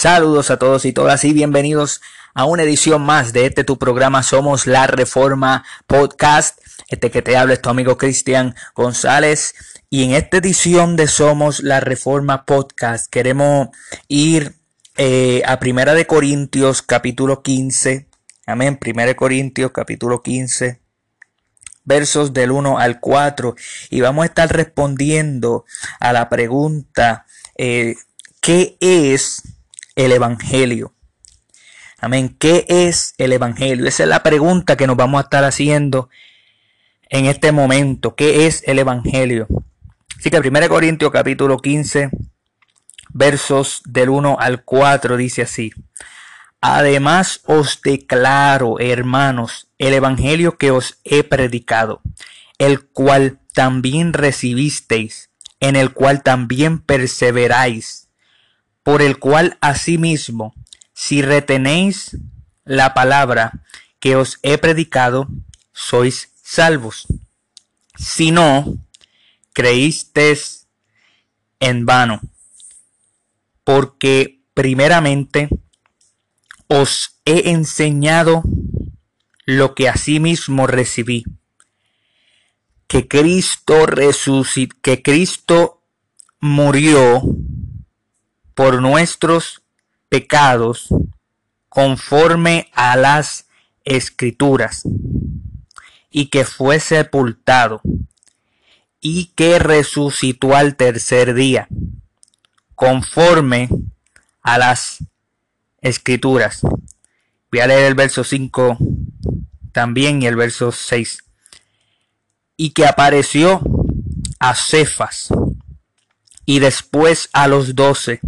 Saludos a todos y todas y bienvenidos a una edición más de este tu programa Somos la Reforma Podcast. Este que te habla es tu amigo Cristian González y en esta edición de Somos la Reforma Podcast queremos ir eh, a Primera de Corintios capítulo 15. Amén. Primera de Corintios capítulo 15 versos del 1 al 4 y vamos a estar respondiendo a la pregunta eh, ¿qué es el Evangelio? Amén. ¿Qué es el Evangelio? Esa es la pregunta que nos vamos a estar haciendo en este momento. ¿Qué es el Evangelio? Así que 1 Corintios capítulo 15, versos del 1 al 4 dice así. Además os declaro, hermanos, el Evangelio que os he predicado, el cual también recibisteis, en el cual también perseveráis por el cual asimismo, si retenéis la palabra que os he predicado, sois salvos. Si no, creísteis en vano, porque primeramente os he enseñado lo que asimismo recibí, que Cristo resucitó, que Cristo murió por nuestros pecados conforme a las escrituras, y que fue sepultado, y que resucitó al tercer día, conforme a las escrituras. Voy a leer el verso 5 también y el verso 6. Y que apareció a Cefas y después a los doce.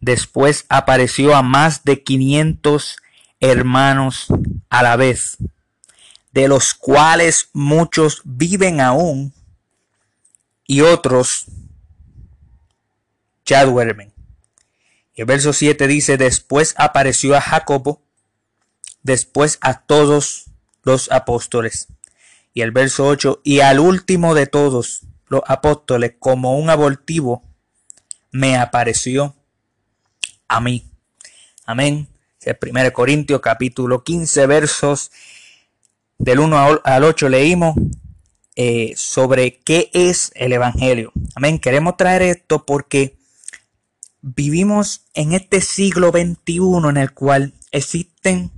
Después apareció a más de 500 hermanos a la vez, de los cuales muchos viven aún y otros ya duermen. Y el verso 7 dice, después apareció a Jacobo, después a todos los apóstoles. Y el verso 8, y al último de todos los apóstoles, como un abortivo, me apareció a mí. Amén. El 1 Corintios capítulo 15 versos del 1 al 8 leímos eh, sobre qué es el Evangelio. Amén. Queremos traer esto porque vivimos en este siglo XXI en el cual existen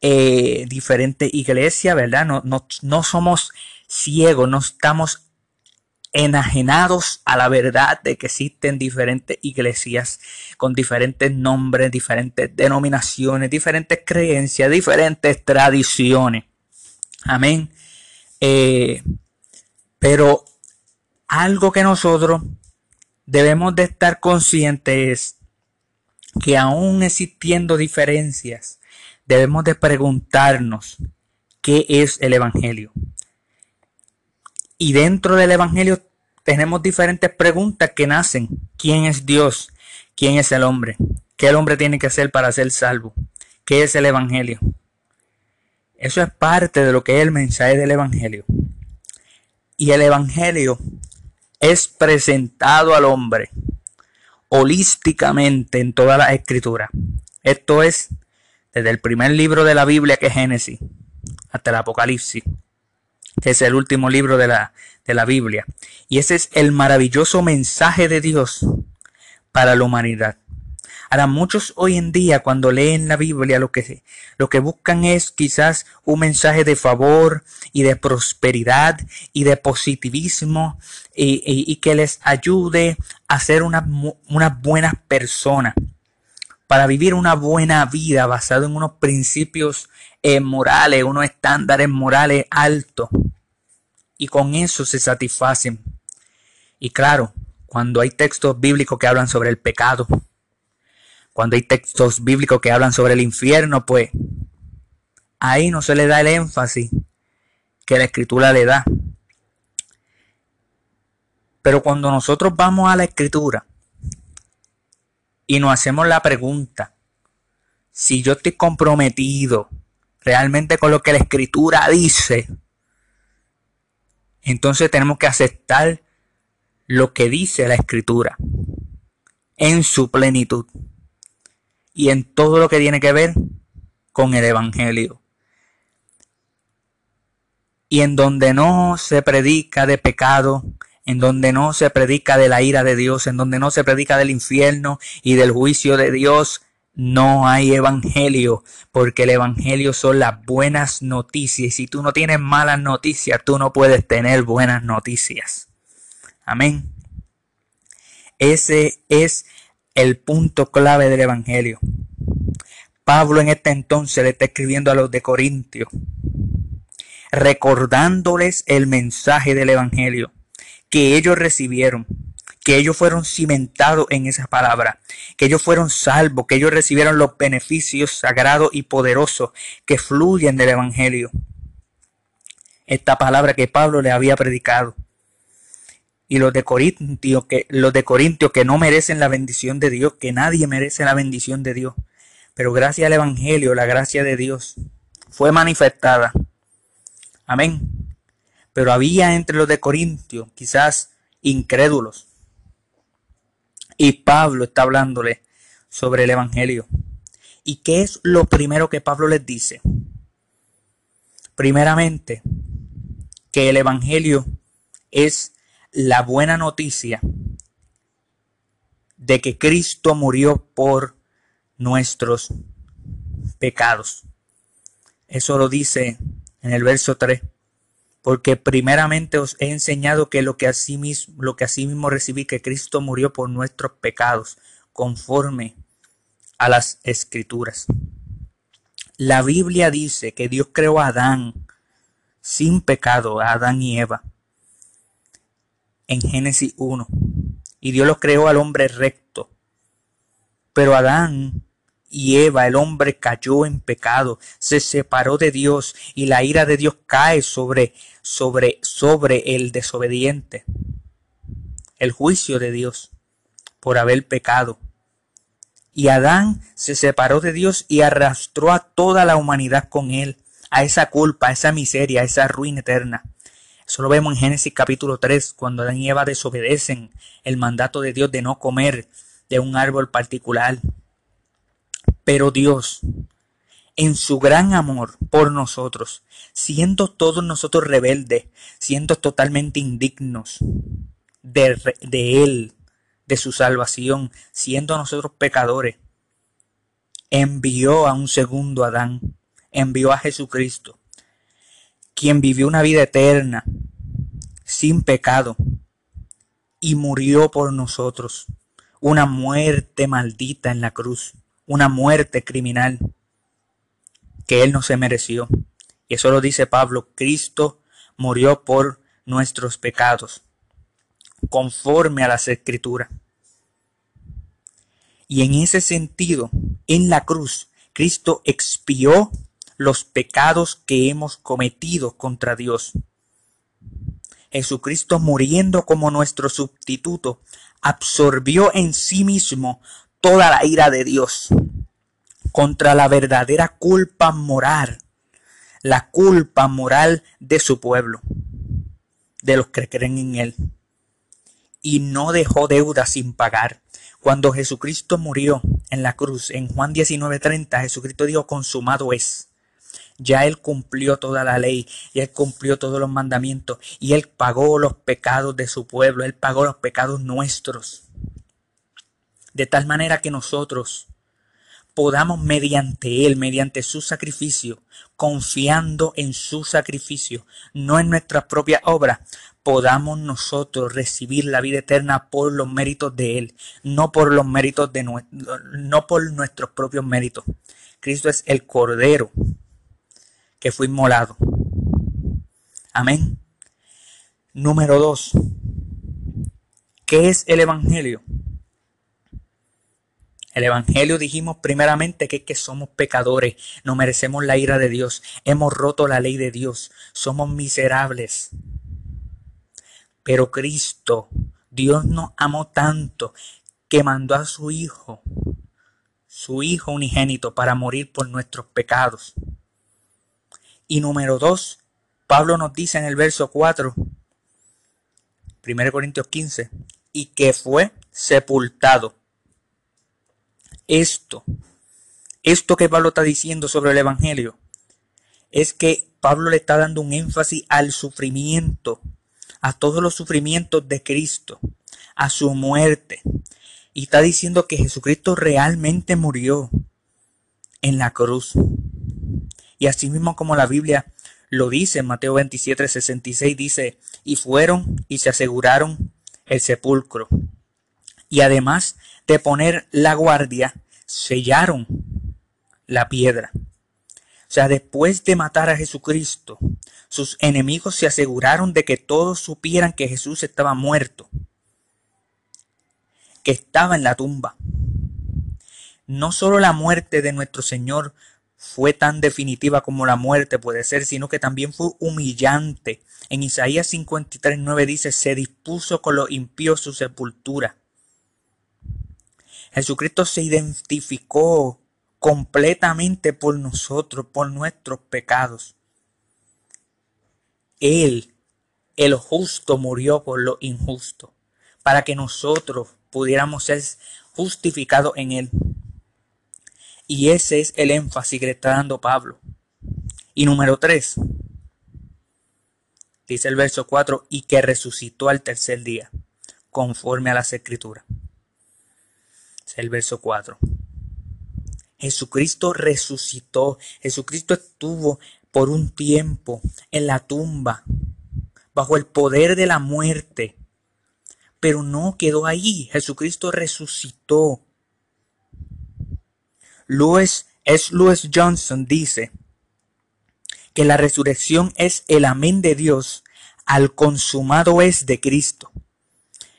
eh, diferentes iglesias, ¿verdad? No, no, no somos ciegos, no estamos enajenados a la verdad de que existen diferentes iglesias con diferentes nombres, diferentes denominaciones, diferentes creencias, diferentes tradiciones. Amén. Eh, pero algo que nosotros debemos de estar conscientes es que aún existiendo diferencias, debemos de preguntarnos qué es el Evangelio. Y dentro del Evangelio tenemos diferentes preguntas que nacen. ¿Quién es Dios? ¿Quién es el hombre? ¿Qué el hombre tiene que hacer para ser salvo? ¿Qué es el Evangelio? Eso es parte de lo que es el mensaje del Evangelio. Y el Evangelio es presentado al hombre holísticamente en toda la escritura. Esto es desde el primer libro de la Biblia que es Génesis hasta el Apocalipsis que es el último libro de la, de la Biblia. Y ese es el maravilloso mensaje de Dios para la humanidad. Ahora, muchos hoy en día cuando leen la Biblia lo que, lo que buscan es quizás un mensaje de favor y de prosperidad y de positivismo y, que les ayude a ser unas una buenas personas para vivir una buena vida basado en unos principios eh, morales, unos estándares morales altos. Y con eso se satisfacen. Y claro, cuando hay textos bíblicos que hablan sobre el pecado, cuando hay textos bíblicos que hablan sobre el infierno, pues ahí no se le da el énfasis que la escritura le da. Pero cuando nosotros vamos a la escritura y nos hacemos la pregunta, si yo estoy comprometido realmente con lo que la escritura dice, entonces tenemos que aceptar lo que dice la escritura en su plenitud. y en todo lo que tiene que ver con el Evangelio. Y en donde no se predica de pecado, en donde no se predica de la ira de Dios, en donde no se predica del infierno y del juicio de Dios, no hay evangelio, porque el evangelio son las buenas noticias. Y si tú no tienes malas noticias, tú no puedes tener buenas noticias. Amén. Ese es el punto clave del evangelio. Pablo en este entonces le está escribiendo a los de Corintio, recordándoles el mensaje del evangelio que ellos recibieron que ellos fueron cimentados en esa palabra, que ellos fueron salvos, que ellos recibieron los beneficios sagrados y poderosos que fluyen del Evangelio. Esta palabra que Pablo le había predicado. Y los de Corintios que, los de Corintios que no merecen la bendición de Dios, que nadie merece la bendición de Dios. Pero gracias al Evangelio, la gracia de Dios fue manifestada. Amén. Pero había entre los de Corintios quizás incrédulos, y Pablo está hablándole sobre el Evangelio. ¿Y qué es lo primero que Pablo les dice? Primeramente, que el Evangelio es la buena noticia de que Cristo murió por nuestros pecados. Eso lo dice en el verso 3 porque primeramente os he enseñado que lo que así mismo, lo recibí, que Cristo murió por nuestros pecados, conforme a las escrituras. La Biblia dice que Dios creó a Adán sin pecado, a Adán y Eva, en Génesis 1, y Dios lo creó al hombre recto. Pero Adán y Eva, el hombre cayó en pecado, se separó de Dios y la ira de Dios cae sobre, sobre, sobre el desobediente. El juicio de Dios por haber pecado. Y Adán se separó de Dios y arrastró a toda la humanidad con él, a esa culpa, a esa miseria, a esa ruina eterna. Eso lo vemos en Génesis capítulo 3, cuando Adán y Eva desobedecen el mandato de Dios de no comer de un árbol particular. Pero Dios, en su gran amor por nosotros, siendo todos nosotros rebeldes, siendo totalmente indignos de, de, Él, de su salvación, siendo nosotros pecadores, envió a un segundo Adán, envió a Jesucristo, quien vivió una vida eterna, sin pecado, y murió por nosotros, una muerte maldita en la cruz una muerte criminal que él no se mereció. Y eso lo dice Pablo, Cristo murió por nuestros pecados, conforme a las escrituras. Y en ese sentido, en la cruz, Cristo expió los pecados que hemos cometido contra Dios. Jesucristo muriendo como nuestro sustituto, absorbió en sí mismo toda la ira de Dios contra la verdadera culpa moral, la culpa moral de su pueblo, de los que creen en Él. Y no dejó deuda sin pagar. Cuando Jesucristo murió en la cruz, en Juan 19:30, Jesucristo dijo, consumado es. Ya Él cumplió toda la ley, y Él cumplió todos los mandamientos, y Él pagó los pecados de su pueblo, Él pagó los pecados nuestros de tal manera que nosotros podamos mediante Él, mediante su sacrificio, confiando en su sacrificio, no en nuestras propias obras, podamos nosotros recibir la vida eterna por los méritos de Él, no por los méritos de no por nuestros propios méritos. Cristo es el Cordero que fue inmolado. Amén. Número dos. ¿Qué es el Evangelio? El Evangelio dijimos primeramente que, que somos pecadores, no merecemos la ira de Dios, hemos roto la ley de Dios, somos miserables. Pero Cristo, Dios nos amó tanto que mandó a su Hijo, su Hijo unigénito, para morir por nuestros pecados. Y número dos, Pablo nos dice en el verso 4, 1 Corintios 15, y que fue sepultado esto esto que Pablo está diciendo sobre el Evangelio es que Pablo le está dando un énfasis al sufrimiento, a todos los sufrimientos de Cristo, a su muerte. Y está diciendo que Jesucristo realmente murió en la cruz. Y así mismo como la Biblia lo dice Mateo 27, 66, dice, y fueron y se aseguraron el sepulcro. Y además de poner la guardia, sellaron la piedra. O sea, después de matar a Jesucristo, sus enemigos se aseguraron de que todos supieran que Jesús estaba muerto, que estaba en la tumba. No solo la muerte de nuestro Señor fue tan definitiva como la muerte puede ser, sino que también fue humillante. En Isaías 53.9 dice, se dispuso con los impíos su sepultura. Jesucristo se identificó completamente por nosotros, por nuestros pecados. Él, el justo, murió por lo injusto, para que nosotros pudiéramos ser justificados en Él. Y ese es el énfasis que le está dando Pablo. Y número 3, dice el verso 4, y que resucitó al tercer día, conforme a las escrituras. Es el verso 4. Jesucristo resucitó. Jesucristo estuvo por un tiempo en la tumba, bajo el poder de la muerte. Pero no quedó ahí. Jesucristo resucitó. Louis, es Louis Johnson dice que la resurrección es el amén de Dios al consumado es de Cristo.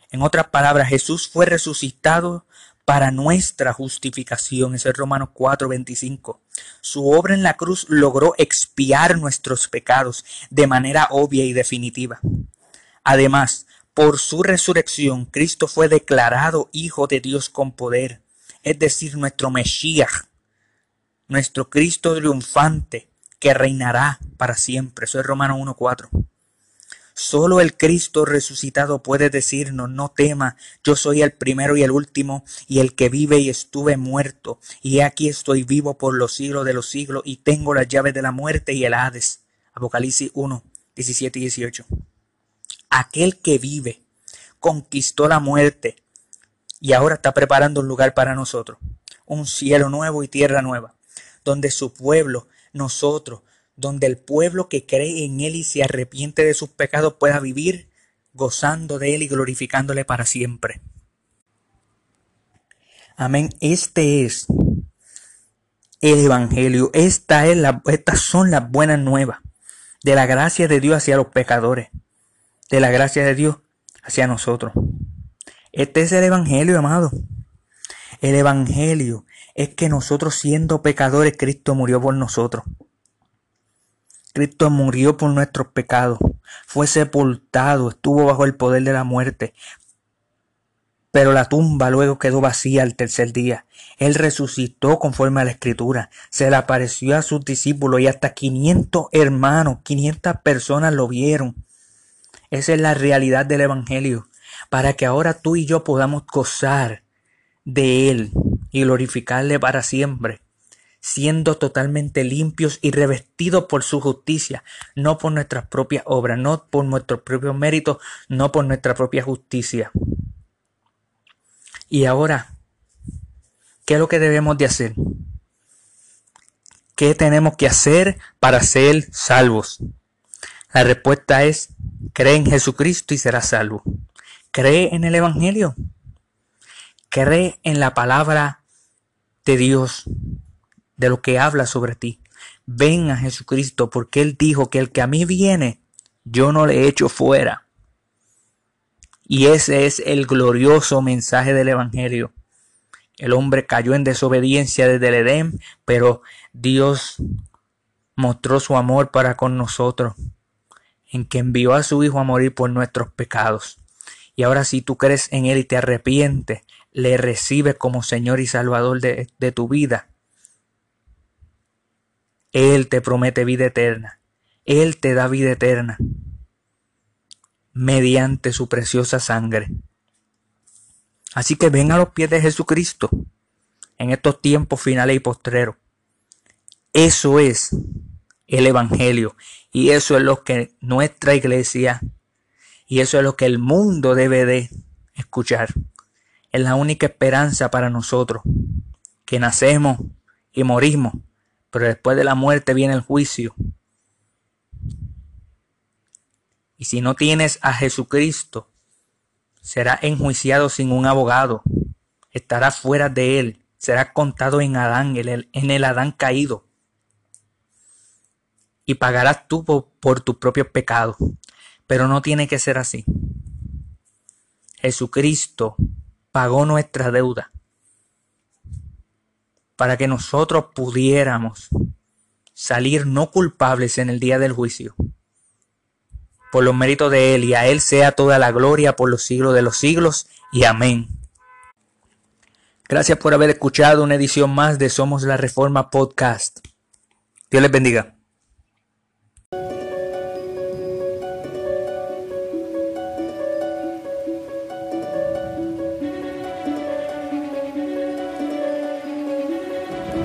En otras palabras, Jesús fue resucitado para nuestra justificación. Es el Romanos 4:25. Su obra en la cruz logró expiar nuestros pecados de manera obvia y definitiva. Además, por su resurrección, Cristo fue declarado Hijo de Dios con poder, es decir, nuestro Mesías, nuestro Cristo triunfante, que reinará para siempre. Eso es Romanos 1.4. Solo el Cristo resucitado puede decirnos, no tema, yo soy el primero y el último, y el que vive y estuve muerto, y aquí estoy vivo por los siglos de los siglos, y tengo las llaves de la muerte y el Hades. Apocalipsis 1, 17 y 18. Aquel que vive conquistó la muerte y ahora está preparando un lugar para nosotros, un cielo nuevo y tierra nueva, donde su pueblo, nosotros, donde el pueblo que cree en Él y se arrepiente de sus pecados pueda vivir gozando de Él y glorificándole para siempre. Amén. Este es el Evangelio. Esta es la, estas son las buenas nuevas de la gracia de Dios hacia los pecadores, de la gracia de Dios hacia nosotros. Este es el Evangelio, amado. El Evangelio es que nosotros siendo pecadores, Cristo murió por nosotros. Cristo murió por nuestros pecados, fue sepultado, estuvo bajo el poder de la muerte, pero la tumba luego quedó vacía al tercer día. Él resucitó conforme a la escritura, se le apareció a sus discípulos y hasta 500 hermanos, 500 personas lo vieron. Esa es la realidad del Evangelio, para que ahora tú y yo podamos gozar de Él y glorificarle para siempre siendo totalmente limpios y revestidos por su justicia, no por nuestras propias obras, no por nuestros propios méritos, no por nuestra propia justicia. Y ahora, ¿qué es lo que debemos de hacer? ¿Qué tenemos que hacer para ser salvos? La respuesta es, cree en Jesucristo y serás salvo. Cree en el Evangelio. Cree en la palabra de Dios de lo que habla sobre ti. Ven a Jesucristo porque Él dijo que el que a mí viene, yo no le echo fuera. Y ese es el glorioso mensaje del Evangelio. El hombre cayó en desobediencia desde el Edén, pero Dios mostró su amor para con nosotros, en que envió a su Hijo a morir por nuestros pecados. Y ahora si tú crees en Él y te arrepientes, le recibes como Señor y Salvador de, de tu vida, él te promete vida eterna. Él te da vida eterna mediante su preciosa sangre. Así que ven a los pies de Jesucristo. en estos tiempos finales y postreros. Eso es el Evangelio y eso es lo que nuestra iglesia y eso es lo que el mundo debe de escuchar. Es la única esperanza para nosotros, que nacemos y morimos, pero después de la muerte viene el juicio. Y si no tienes a Jesucristo, será enjuiciado sin un abogado, estará fuera de él, será contado en Adán, en el Adán caído, y pagarás tú por, por tus propios pecados. Pero no tiene que ser así. Jesucristo pagó nuestra deuda para que nosotros pudiéramos salir no culpables en el día del juicio por los méritos de Él, y a Él sea toda la gloria por los siglos de los siglos, y amén. Gracias por haber escuchado una edición más de Somos la Reforma Podcast. Dios les bendiga.